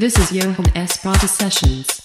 This is Johan Esparta Sessions.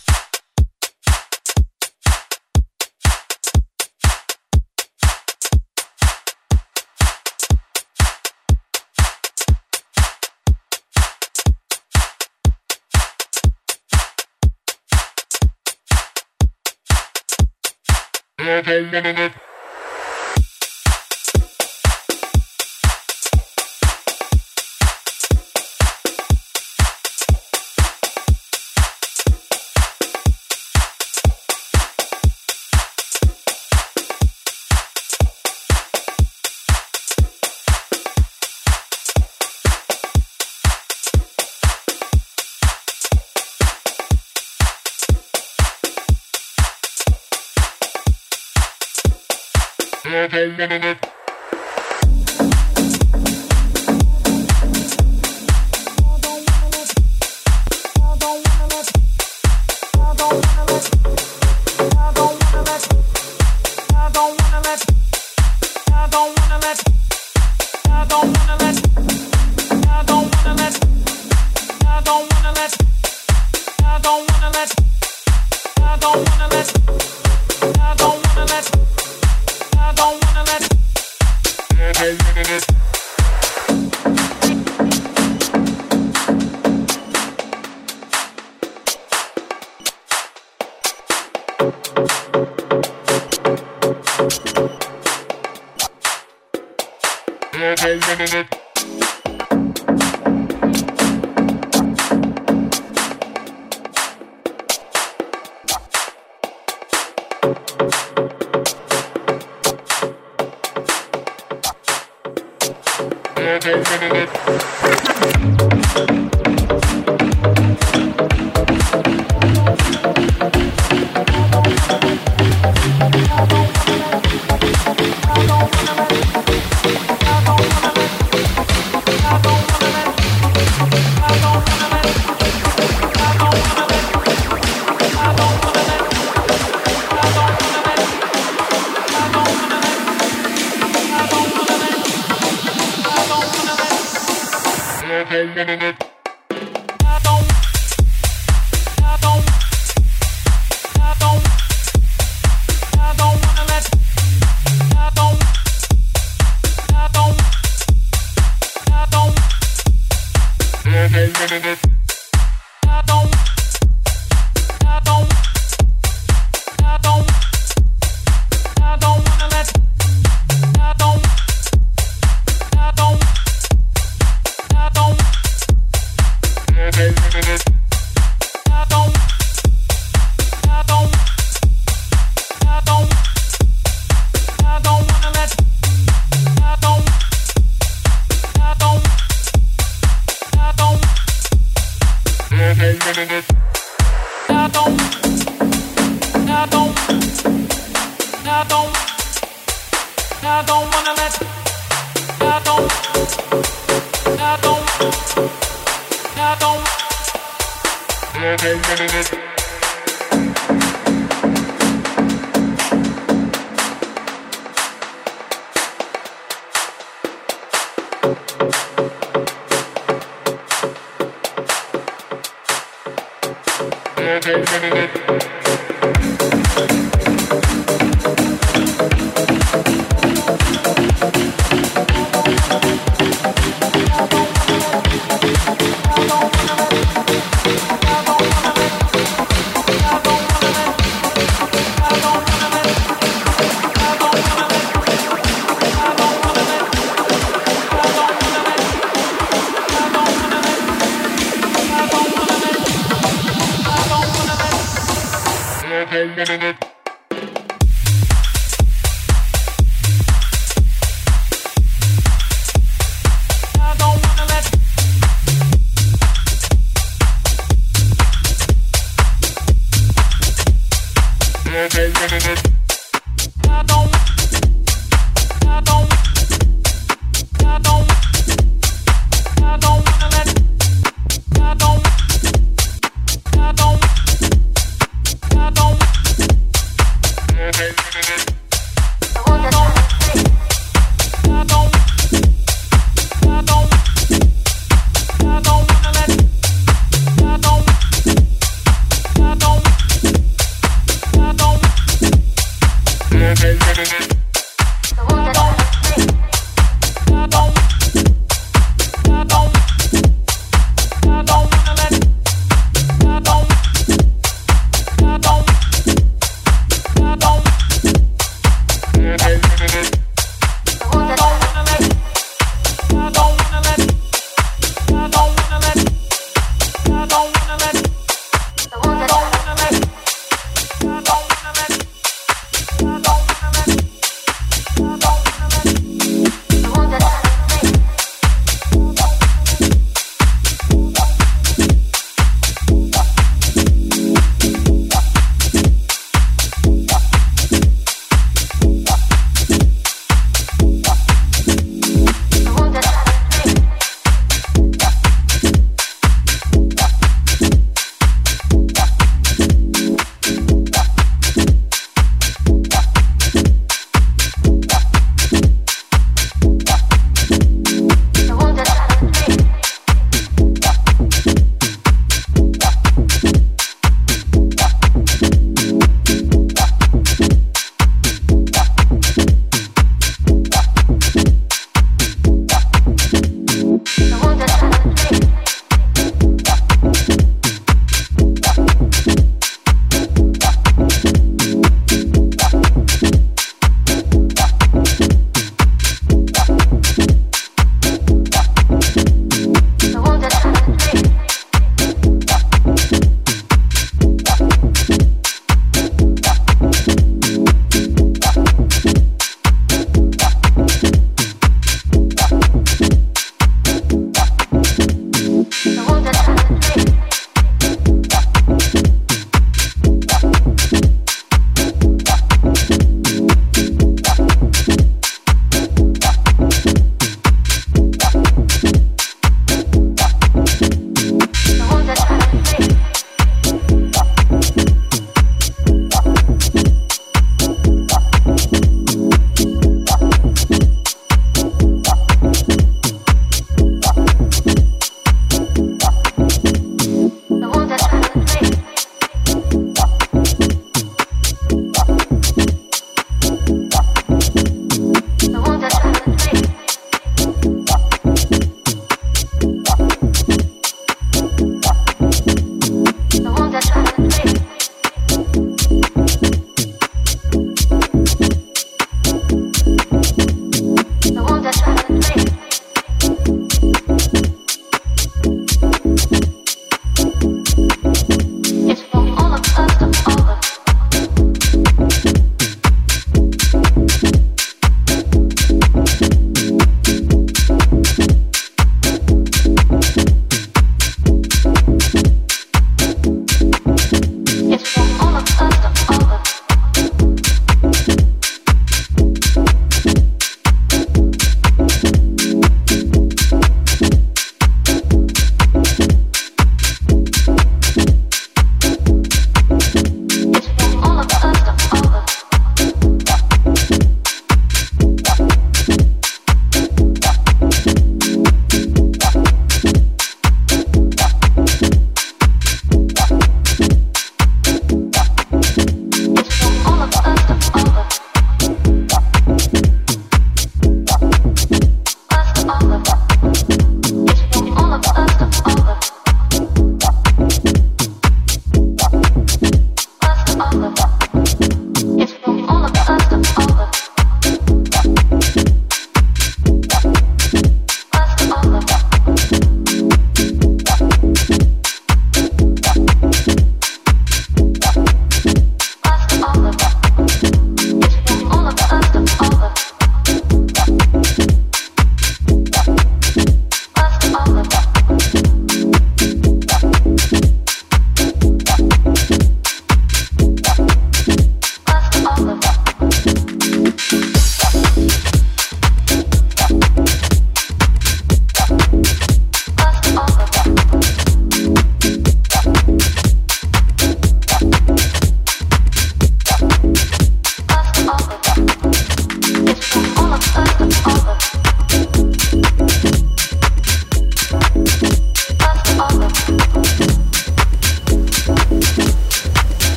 I don't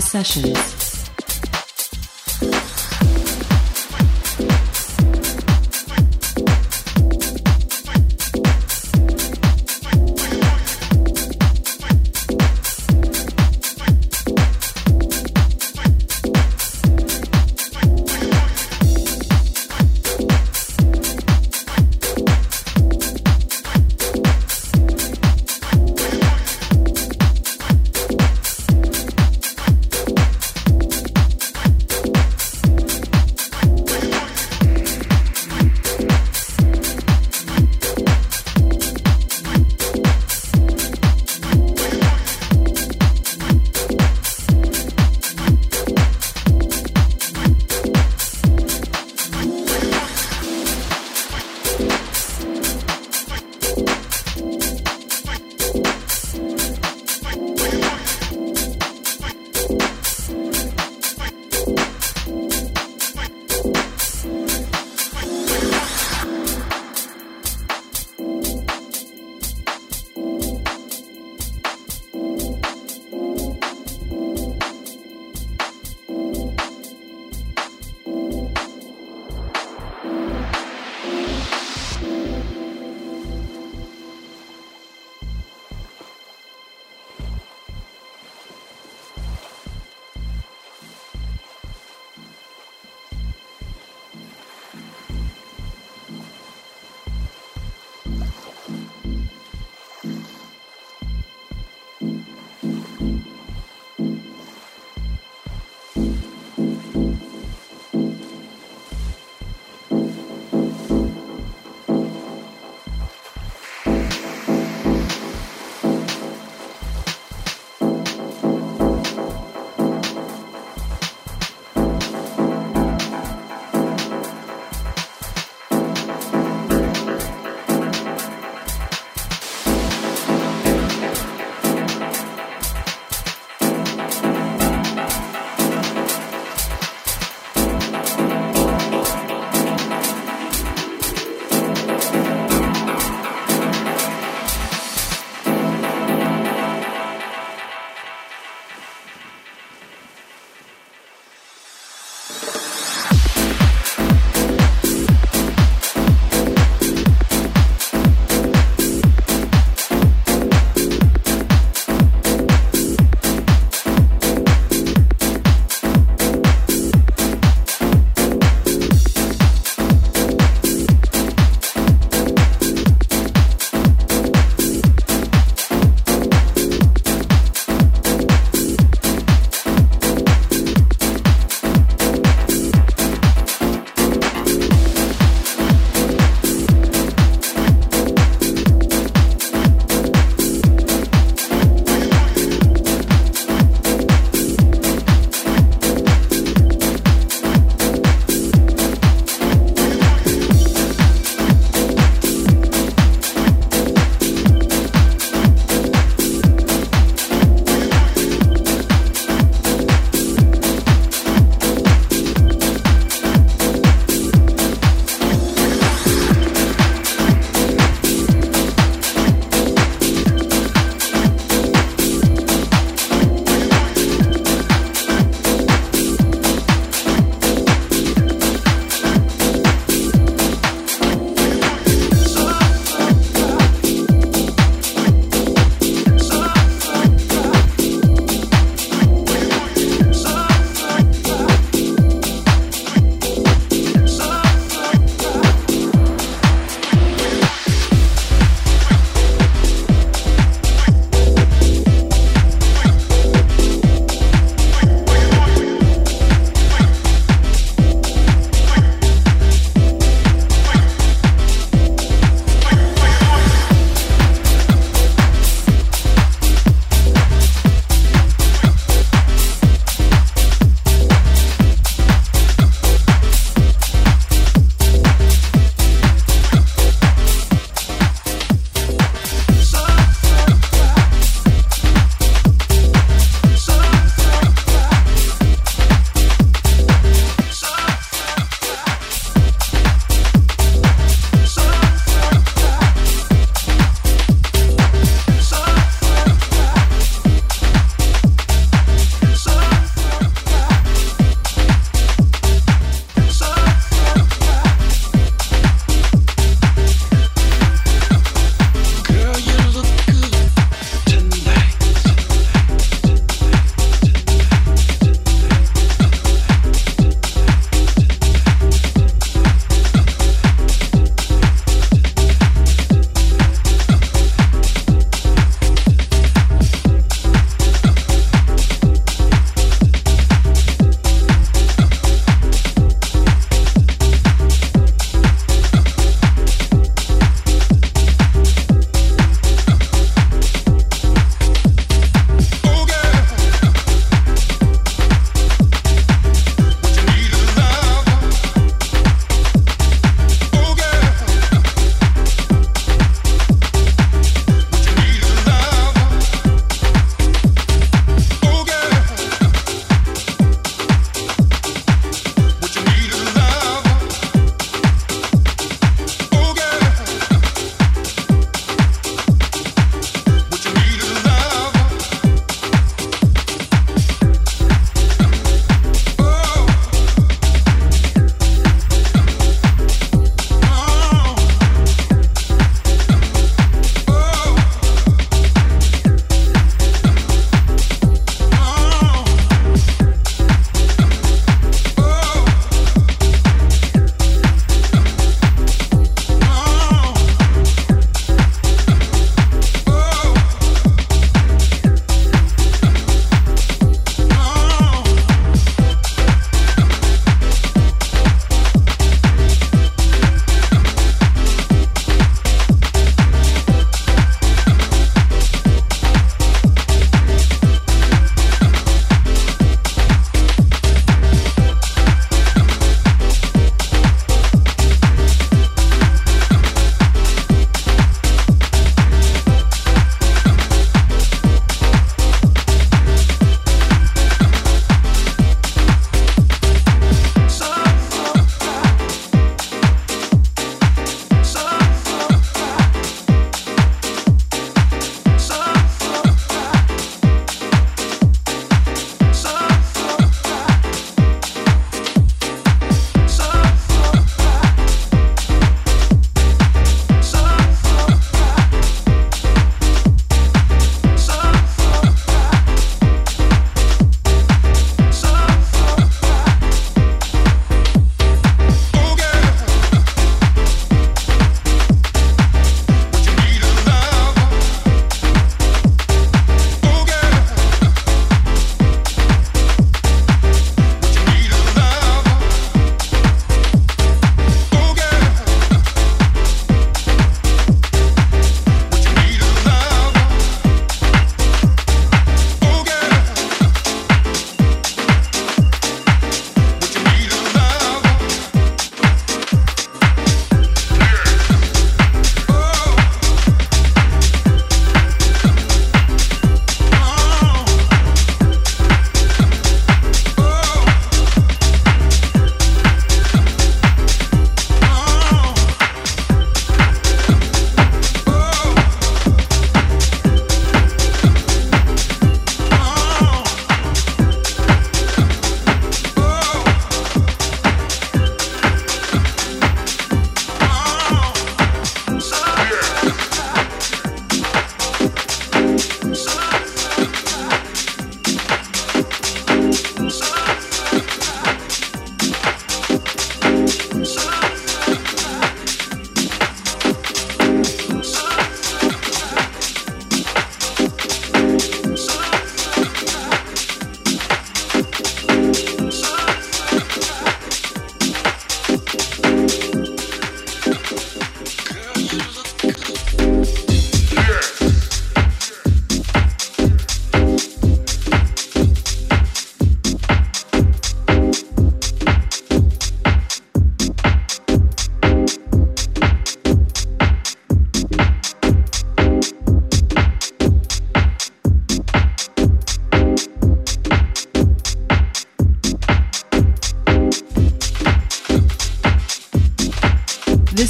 Sessions.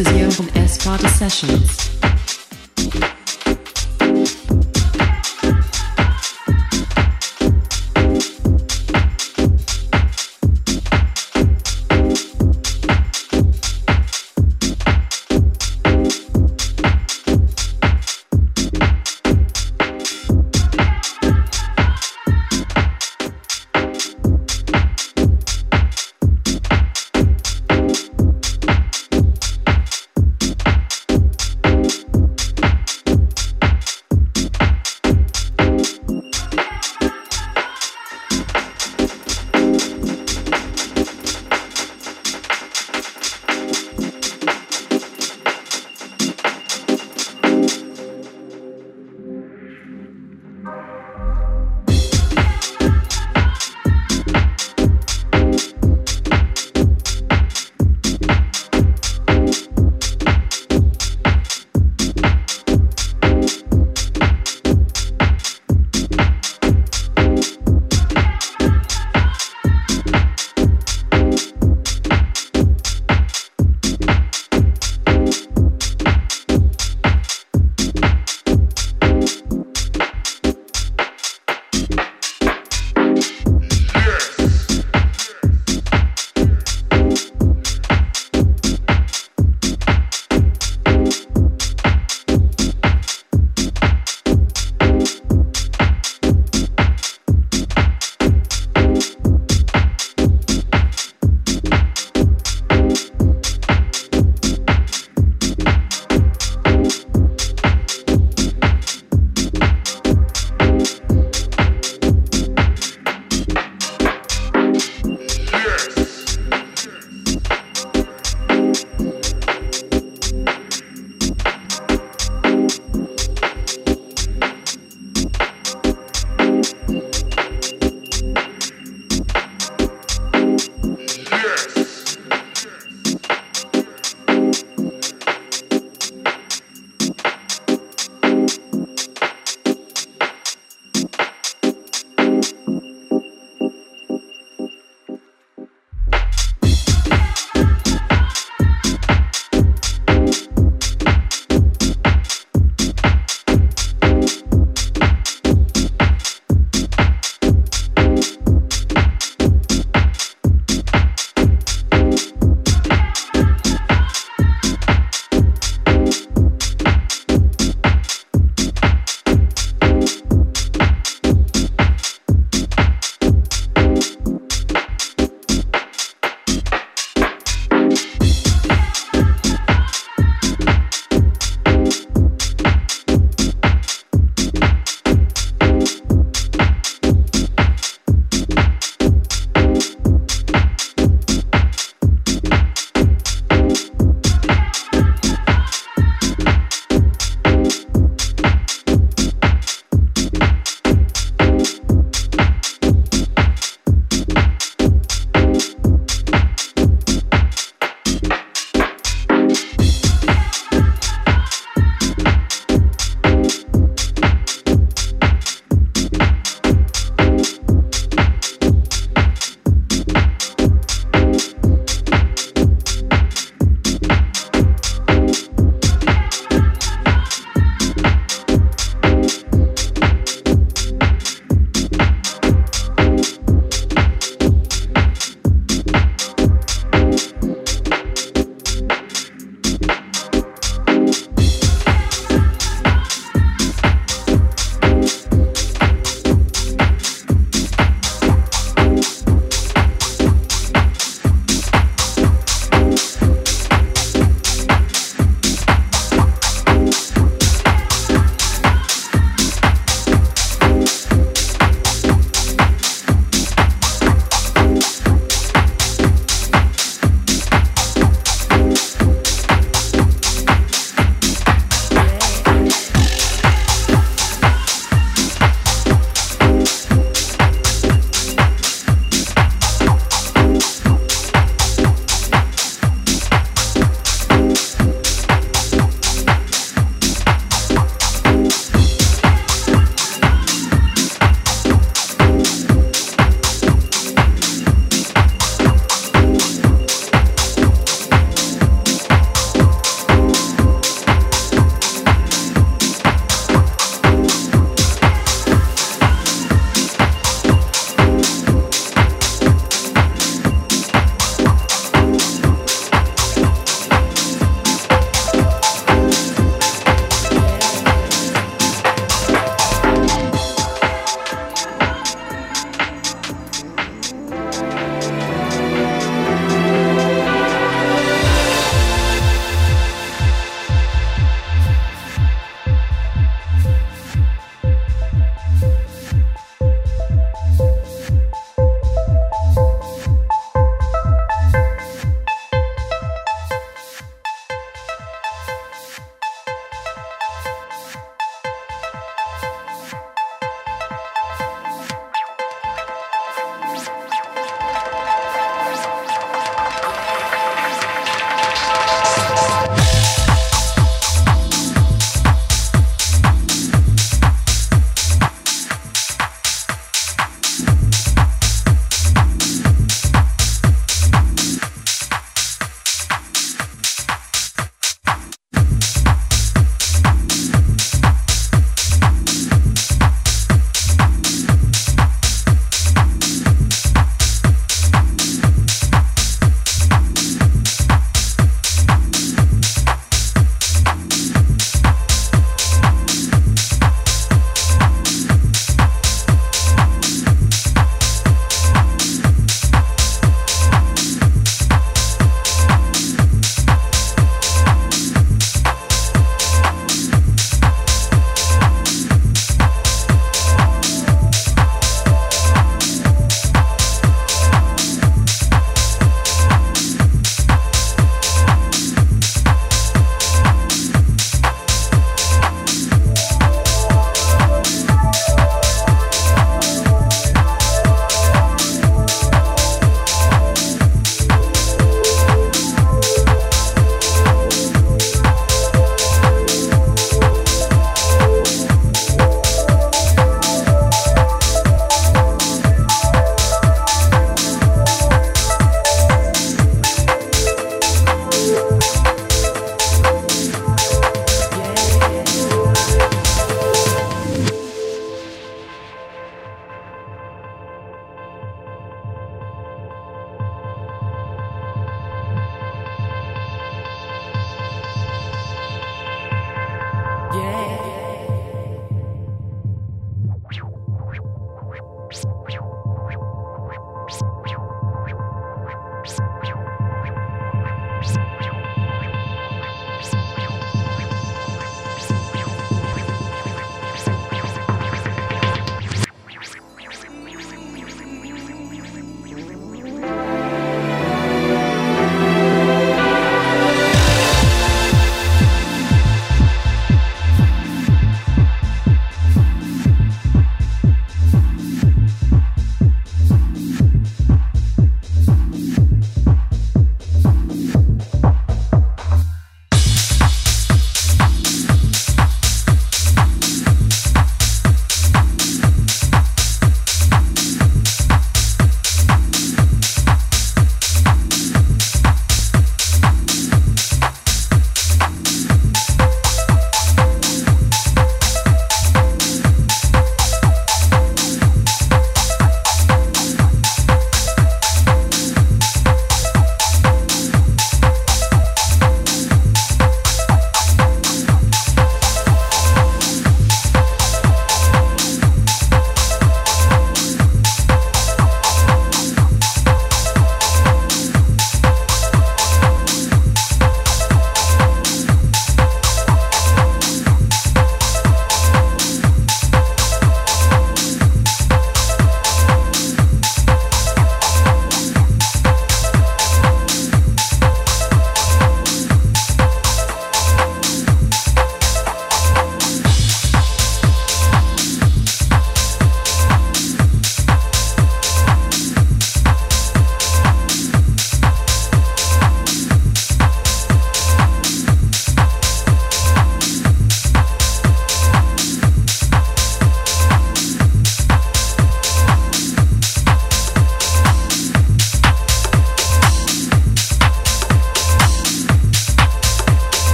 Is Johan S. Party Sessions.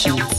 Esparta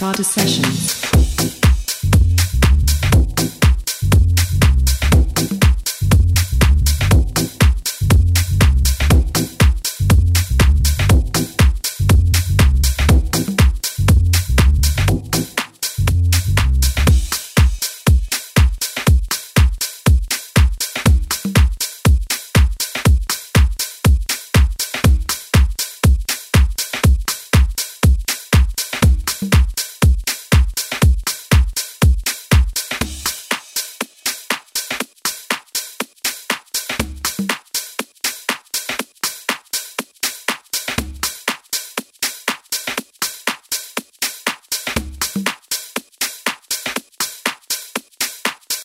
This is